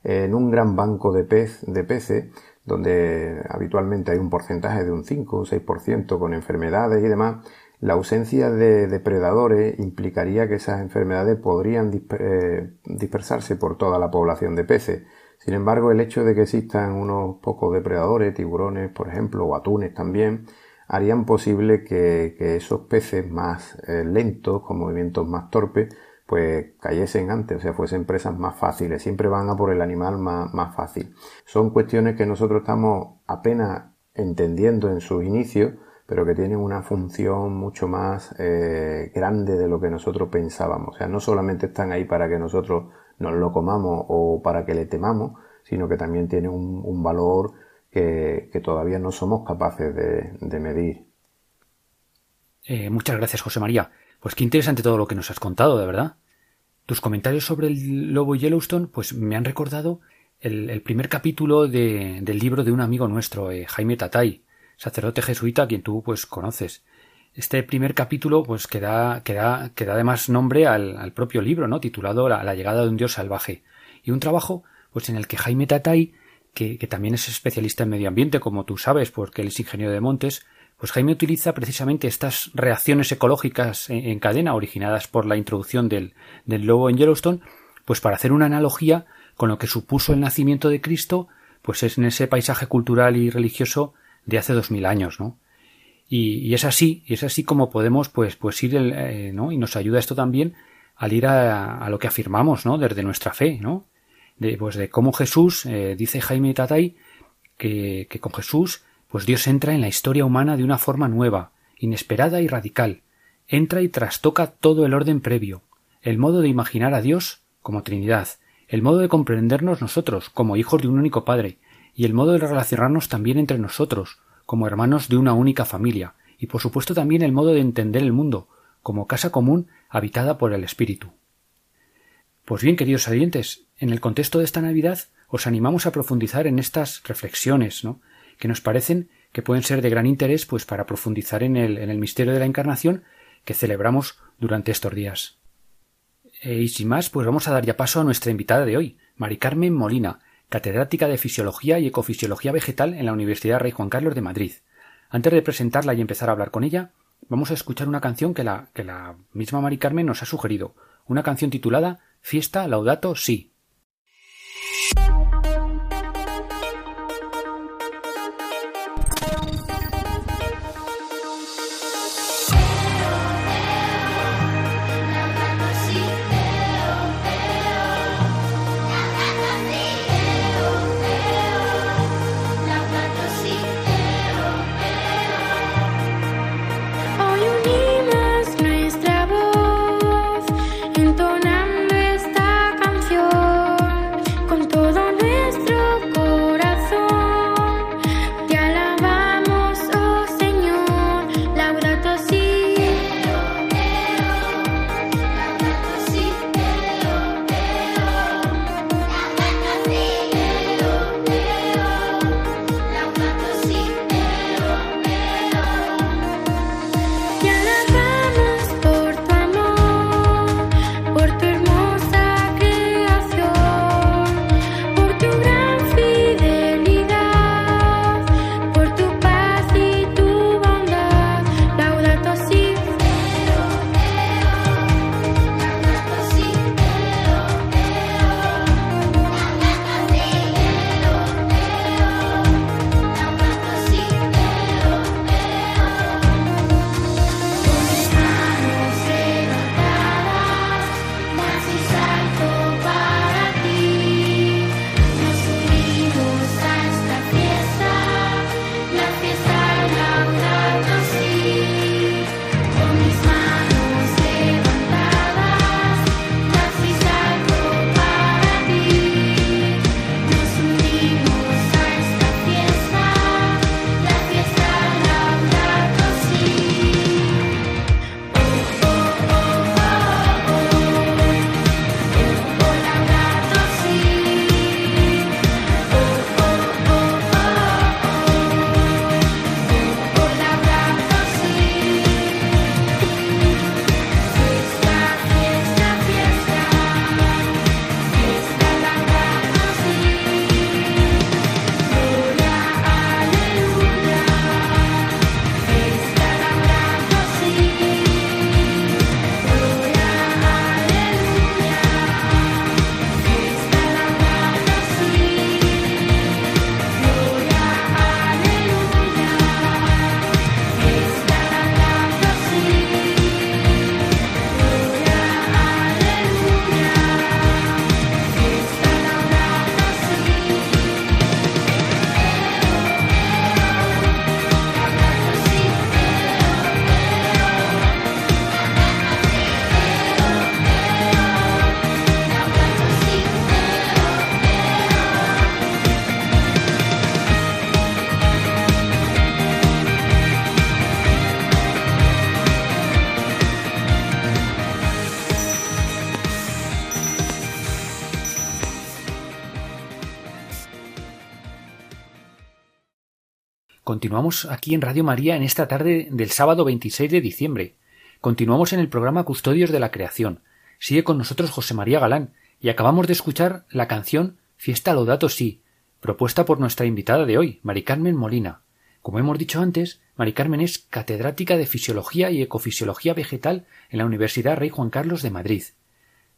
en un gran banco de, pez, de peces, donde habitualmente hay un porcentaje de un 5 o un 6% con enfermedades y demás, la ausencia de depredadores implicaría que esas enfermedades podrían eh, dispersarse por toda la población de peces. Sin embargo, el hecho de que existan unos pocos depredadores, tiburones, por ejemplo, o atunes también, harían posible que, esos peces más eh, lentos, con movimientos más torpes, pues cayesen antes, o sea, fuesen presas más fáciles. Siempre van a por el animal más, fácil. Son cuestiones que nosotros estamos apenas entendiendo en sus inicios, pero que tienen una función mucho más eh, grande de lo que nosotros pensábamos. O sea, no solamente están ahí para que nosotros nos lo comamos o para que le temamos, sino que también tiene un, valor que, todavía no somos capaces de, medir. Eh, muchas gracias, José María. Pues qué interesante todo lo que nos has contado, de verdad. Tus comentarios sobre el lobo Yellowstone, pues me han recordado el, primer capítulo del libro de un amigo nuestro, eh, Jaime Tatay, sacerdote jesuita, a quien tú pues conoces. Este primer capítulo, pues que da, que da, además nombre al, propio libro, ¿no? titulado la, llegada de un dios salvaje. Y un trabajo, pues en el que Jaime Tatay, que, también es especialista en medio ambiente, como tú sabes, porque él es ingeniero de montes, pues Jaime utiliza precisamente estas reacciones ecológicas en, cadena originadas por la introducción del, lobo en Yellowstone, pues para hacer una analogía con lo que supuso el nacimiento de Cristo, pues es en ese paisaje cultural y religioso de hace dos mil años, ¿no? Y, es así, y es así como podemos pues, pues ir, eh, ¿no? Y nos ayuda esto también al ir a, lo que afirmamos, ¿no? Desde nuestra fe, ¿no? De, pues de cómo Jesús, eh, dice Jaime Tatay, que, que con Jesús, pues Dios entra en la historia humana de una forma nueva, inesperada y radical. Entra y trastoca todo el orden previo, el modo de imaginar a Dios como Trinidad, el modo de comprendernos nosotros como hijos de un único Padre, y el modo de relacionarnos también entre nosotros, como hermanos de una única familia, y por supuesto también el modo de entender el mundo, como casa común habitada por el Espíritu. Pues bien, queridos oyentes, en el contexto de esta Navidad os animamos a profundizar en estas reflexiones, ¿no? Que nos parecen que pueden ser de gran interés pues para profundizar en el, en el misterio de la Encarnación que celebramos durante estos días. E, y sin más, pues vamos a dar ya paso a nuestra invitada de hoy, Mari Carmen Molina, catedrática de Fisiología y Ecofisiología Vegetal en la Universidad Rey Juan Carlos de Madrid. Antes de presentarla y empezar a hablar con ella, vamos a escuchar una canción que la, que la misma Mari Carmen nos ha sugerido, una canción titulada Fiesta Laudato Si. Continuamos aquí en Radio María en esta tarde del sábado 26 de diciembre. Continuamos en el programa Custodios de la Creación. Sigue con nosotros José María Galán y acabamos de escuchar la canción Fiesta Laudato Si, propuesta por nuestra invitada de hoy, Mari Carmen Molina. Como hemos dicho antes, Mari Carmen es catedrática de Fisiología y Ecofisiología Vegetal en la Universidad Rey Juan Carlos de Madrid.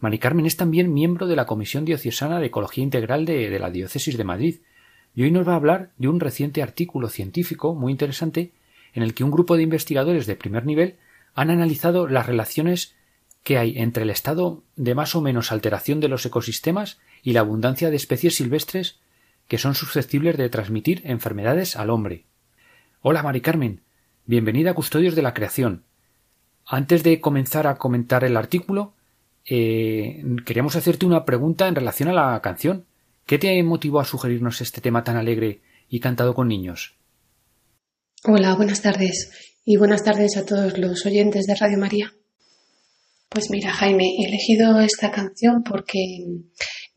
Mari Carmen es también miembro de la Comisión Diocesana de Ecología Integral de, de la Diócesis de Madrid y hoy nos va a hablar de un reciente artículo científico muy interesante en el que un grupo de investigadores de primer nivel han analizado las relaciones que hay entre el estado de más o menos alteración de los ecosistemas y la abundancia de especies silvestres que son susceptibles de transmitir enfermedades al hombre. Hola, Mari Carmen. Bienvenida a Custodios de la Creación. Antes de comenzar a comentar el artículo, eh, queríamos hacerte una pregunta en relación a la canción. ¿Qué te motivó a sugerirnos este tema tan alegre y cantado con niños? Hola, buenas tardes y buenas tardes a todos los oyentes de Radio María. Pues mira, Jaime, he elegido esta canción porque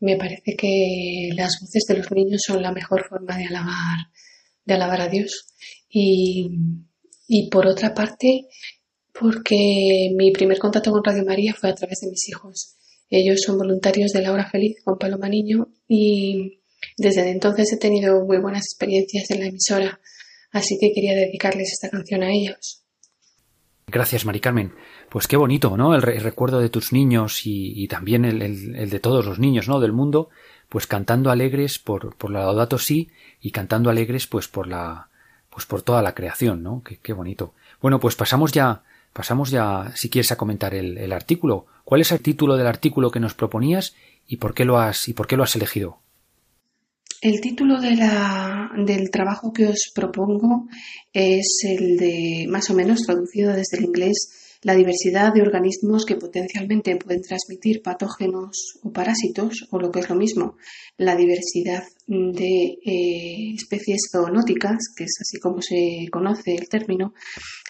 me parece que las voces de los niños son la mejor forma de alabar, de alabar a Dios. Y, y por otra parte, porque mi primer contacto con Radio María fue a través de mis hijos. Ellos son voluntarios de La Hora Feliz con Paloma Niño y desde entonces he tenido muy buenas experiencias en la emisora. Así que quería dedicarles esta canción a ellos. Gracias, Mari Carmen. Pues qué bonito, ¿no? El, recuerdo de tus niños y, también el, de todos los niños, ¿no? Del mundo, pues cantando alegres por, por la Laudato Si y cantando alegres, pues por la, pues por toda la creación, ¿no? Qué, qué bonito. Bueno, pues pasamos ya, pasamos ya, si quieres, a comentar el artículo. ¿Cuál es el título del artículo que nos proponías y por qué lo has, y por qué lo has elegido? El título del trabajo que os propongo es el de, más o menos traducido desde el inglés, la diversidad de organismos que potencialmente pueden transmitir patógenos o parásitos, o lo que es lo mismo, la diversidad de eh, especies zoonóticas, que es así como se conoce el término,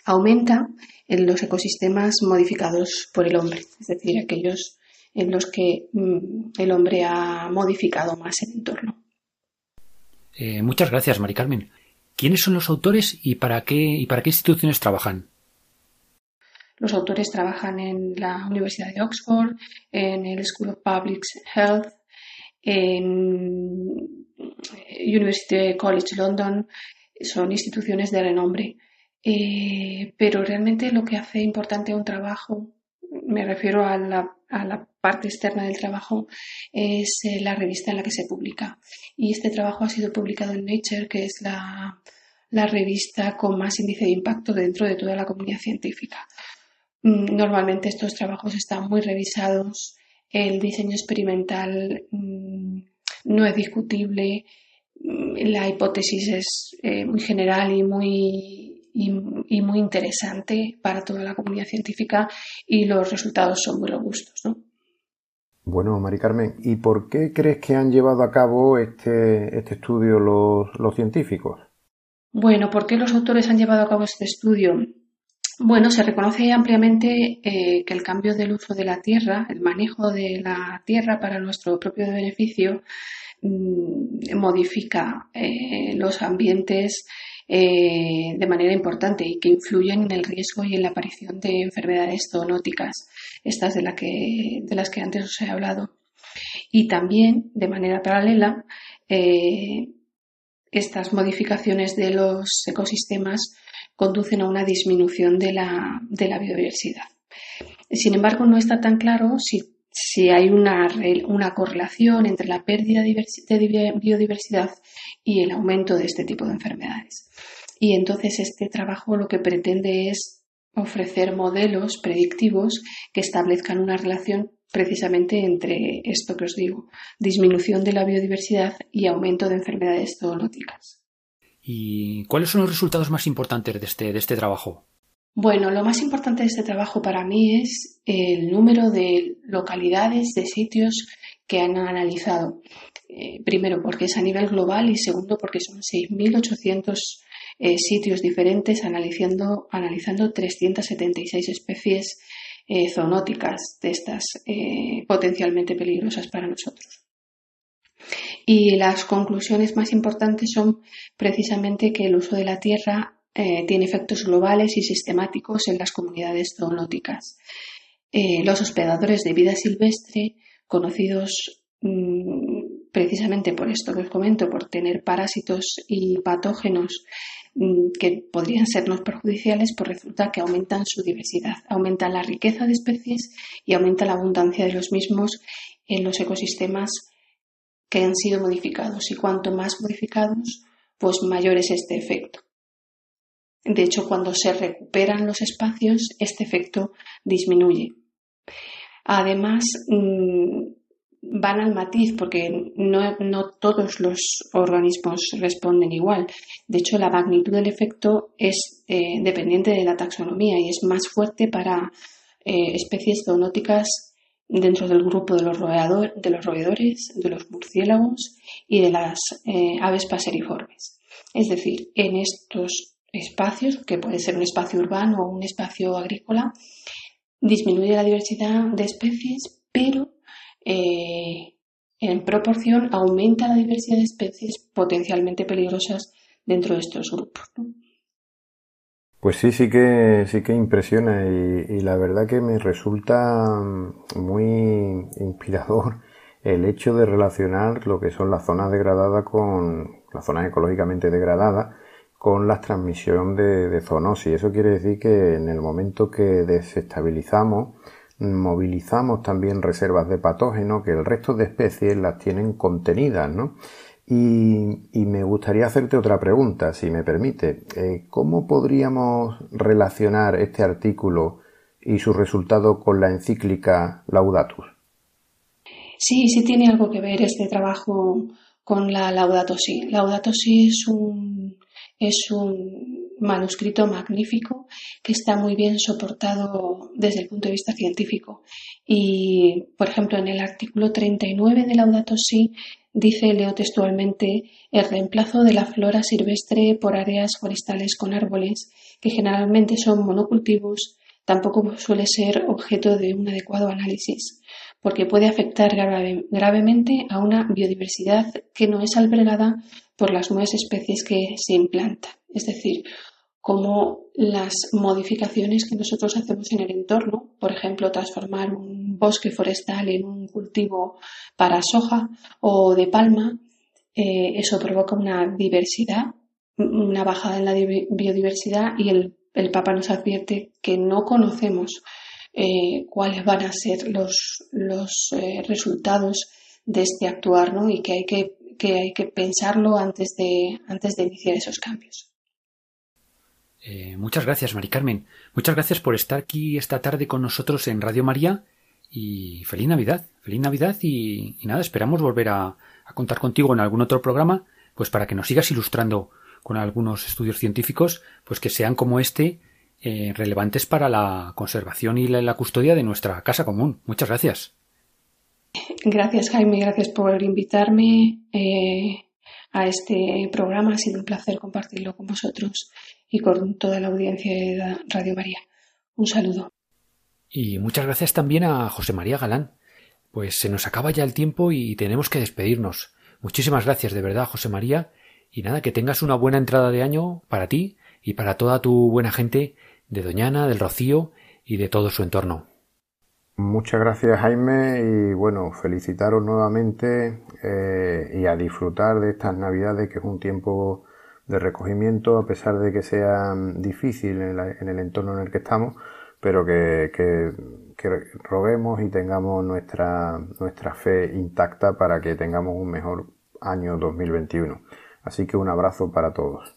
aumenta en los ecosistemas modificados por el hombre, es decir, aquellos en los que mm, el hombre ha modificado más el entorno. Eh, muchas gracias, Mari Carmen. ¿Quiénes son los autores y para qué y para qué instituciones trabajan? Los autores trabajan en la Universidad de Oxford, en el School of Public Health, en University College London, son instituciones de renombre. Eh, pero realmente lo que hace importante un trabajo, me refiero a la, a la parte externa del trabajo es eh, la revista en la que se publica. Y este trabajo ha sido publicado en Nature, que es la, revista con más índice de impacto dentro de toda la comunidad científica. Mm, normalmente estos trabajos están muy revisados, el diseño experimental mm, no es discutible, mm, la hipótesis es eh, muy general y muy, y, muy interesante para toda la comunidad científica y los resultados son muy robustos. ¿no? Bueno, Mari Carmen, ¿y por qué crees que han llevado a cabo este, este estudio los, científicos? Bueno, ¿por qué los autores han llevado a cabo este estudio? Bueno, se reconoce ampliamente eh, que el cambio del uso de la tierra, el manejo de la tierra para nuestro propio beneficio, mm, modifica eh, los ambientes eh, de manera importante y que influyen en el riesgo y en la aparición de enfermedades zoonóticas estas de, la que, de las que antes os he hablado. Y también, de manera paralela, eh, estas modificaciones de los ecosistemas conducen a una disminución de la, biodiversidad. Sin embargo, no está tan claro si, si hay una, una, correlación entre la pérdida de biodiversidad y el aumento de este tipo de enfermedades. Y entonces este trabajo lo que pretende es ofrecer modelos predictivos que establezcan una relación precisamente entre esto que os digo, disminución de la biodiversidad y aumento de enfermedades zoonóticas. ¿Y cuáles son los resultados más importantes de este, de este trabajo? Bueno, lo más importante de este trabajo para mí es el número de localidades, de sitios que han analizado. Eh, primero, porque es a nivel global y segundo, porque son 6.800 eh, sitios diferentes analizando, analizando 376 especies eh, zoonóticas de estas potencialmente peligrosas para nosotros. Y las conclusiones más importantes son precisamente que el uso de la tierra tiene efectos globales y sistemáticos en las comunidades zoonóticas. los hospedadores de vida silvestre, conocidos mm, precisamente por esto que os comento, por tener parásitos y patógenos Mm, que podrían sernos perjudiciales, pues resulta que aumentan su diversidad, aumenta la riqueza de especies y aumenta la abundancia de los mismos en los ecosistemas que han sido modificados. Y cuanto más modificados, pues mayor es este efecto. De hecho, cuando se recuperan los espacios, este efecto disminuye. Además, mm, van al matiz porque no, todos los organismos responden igual. De hecho, la magnitud del efecto es eh, dependiente de la taxonomía y es más fuerte para eh, especies zoonóticas dentro del grupo de los, roedores, de los murciélagos y de las eh, aves paseriformes. Es decir, en estos espacios, que puede ser un espacio urbano o un espacio agrícola, disminuye la diversidad de especies, pero eh, en proporción aumenta la diversidad de especies potencialmente peligrosas dentro de estos grupos. Pues sí, sí que, sí que impresiona y, la verdad que me resulta muy inspirador el hecho de relacionar lo que son las zonas degradadas con las zonas ecológicamente degradadas con la transmisión de, zoonosis. Eso quiere decir que en el momento que desestabilizamos, movilizamos también reservas de patógeno que el resto de especies las tienen contenidas, ¿no? Y, me gustaría hacerte otra pregunta, si me permite. Eh, ¿Cómo podríamos relacionar este artículo y su resultado con la encíclica Laudatus? Sí, sí tiene algo que ver este trabajo con la. Laudato Si es un, es un manuscrito magnífico que está muy bien soportado desde el punto de vista científico. Y, por ejemplo, en el artículo 39 de Laudato Si dice, leo textualmente, el reemplazo de la flora silvestre por áreas forestales con árboles, que generalmente son monocultivos, tampoco suele ser objeto de un adecuado análisis, porque puede afectar gravemente a una biodiversidad que no es albergada por las nuevas especies que se implantan. Es decir, como las modificaciones que nosotros hacemos en el entorno, por ejemplo, transformar un bosque forestal en un cultivo para soja o de palma, eh, eso provoca una diversidad, una bajada en la biodiversidad y el, Papa nos advierte que no conocemos eh, cuáles van a ser los, los eh, resultados de este actuar ¿no? y que hay que, que hay que pensarlo antes de, antes de iniciar esos cambios. Eh, muchas gracias, Mari Carmen. Muchas gracias por estar aquí esta tarde con nosotros en Radio María y feliz Navidad. Feliz Navidad y, nada, esperamos volver a, contar contigo en algún otro programa, pues para que nos sigas ilustrando con algunos estudios científicos, pues que sean como este, eh, relevantes para la conservación y la, custodia de nuestra casa común. Muchas gracias. Gracias, Jaime. Gracias por invitarme eh, a este programa. Ha sido un placer compartirlo con vosotros y con toda la audiencia de Radio María. Un saludo. Y muchas gracias también a José María Galán. Pues se nos acaba ya el tiempo y tenemos que despedirnos. Muchísimas gracias de verdad, José María. Y nada, que tengas una buena entrada de año para ti y para toda tu buena gente de Doñana, del Rocío y de todo su entorno. Muchas gracias Jaime y bueno, felicitaros nuevamente eh, y a disfrutar de estas navidades que es un tiempo de recogimiento, a pesar de que sea difícil en, el entorno en el que estamos, pero que, que, roguemos y tengamos nuestra, nuestra fe intacta para que tengamos un mejor año 2021. Así que un abrazo para todos.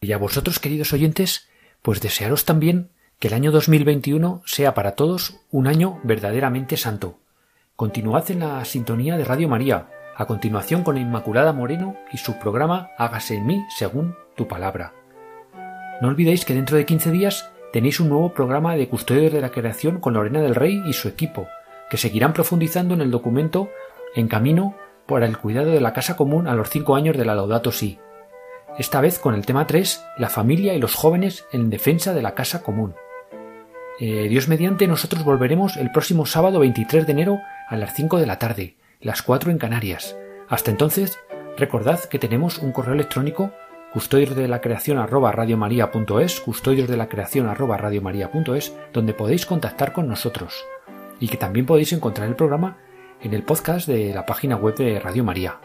Y a vosotros, queridos oyentes, pues desearos también que el año 2021 sea para todos un año verdaderamente santo. Continuad en la sintonía de Radio María, a continuación con Inmaculada Moreno y su programa Hágase en mí según tu palabra. No olvidéis que dentro de 15 días tenéis un nuevo programa de Custodios de la Creación con Lorena del Rey y su equipo, que seguirán profundizando en el documento En camino para el cuidado de la casa común a los 5 años de la Laudato Si. Esta vez con el tema 3, la familia y los jóvenes en defensa de la casa común. Eh, Dios mediante, nosotros volveremos el próximo sábado 23 de enero a las 5 de la tarde las cuatro en Canarias. Hasta entonces, recordad que tenemos un correo electrónico custodios de la creación arroba custodios de la creación arroba donde podéis contactar con nosotros y que también podéis encontrar el programa en el podcast de la página web de Radio María.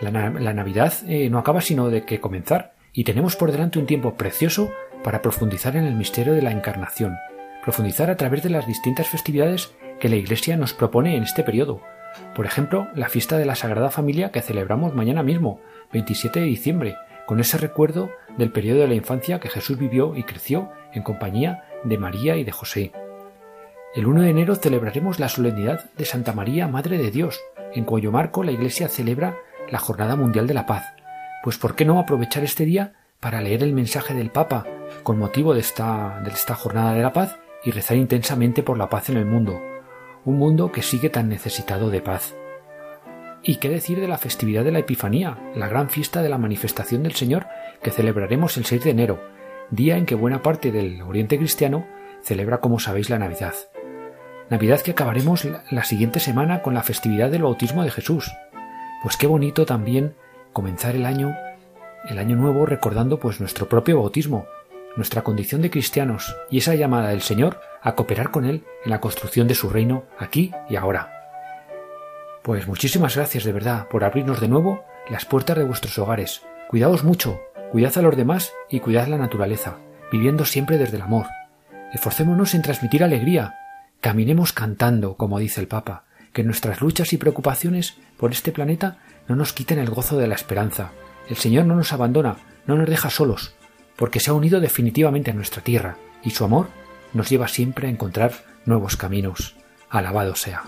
La, Navidad eh, no acaba sino de que comenzar y tenemos por delante un tiempo precioso para profundizar en el misterio de la Encarnación, profundizar a través de las distintas festividades que la Iglesia nos propone en este periodo, por ejemplo, la fiesta de la Sagrada Familia que celebramos mañana mismo, 27 de diciembre, con ese recuerdo del periodo de la infancia que Jesús vivió y creció en compañía de María y de José. El 1 de enero celebraremos la solemnidad de Santa María, Madre de Dios, en cuyo marco la Iglesia celebra la Jornada Mundial de la Paz. Pues ¿por qué no aprovechar este día para leer el mensaje del Papa con motivo de esta, de esta Jornada de la Paz y rezar intensamente por la paz en el mundo? un mundo que sigue tan necesitado de paz. ¿Y qué decir de la festividad de la Epifanía, la gran fiesta de la manifestación del Señor que celebraremos el 6 de enero, día en que buena parte del Oriente cristiano celebra, como sabéis, la Navidad? Navidad que acabaremos la siguiente semana con la festividad del bautismo de Jesús. Pues qué bonito también comenzar el año, el año nuevo recordando pues nuestro propio bautismo, nuestra condición de cristianos y esa llamada del Señor a cooperar con Él en la construcción de su reino aquí y ahora. Pues muchísimas gracias de verdad por abrirnos de nuevo las puertas de vuestros hogares. Cuidaos mucho, Cuidad a los demás y cuidad la naturaleza, viviendo siempre desde el amor. Esforcémonos en transmitir alegría. Caminemos cantando, como dice el Papa, que nuestras luchas y preocupaciones por este planeta no nos quiten el gozo de la esperanza. El Señor no nos abandona, no nos deja solos, porque se ha unido definitivamente a nuestra tierra, y su amor nos lleva siempre a encontrar nuevos caminos. Alabado sea.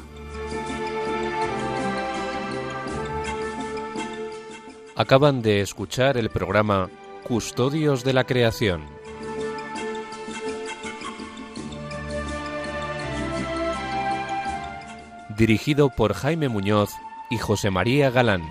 Acaban de escuchar el programa Custodios de la Creación. Dirigido por Jaime Muñoz y José María Galán.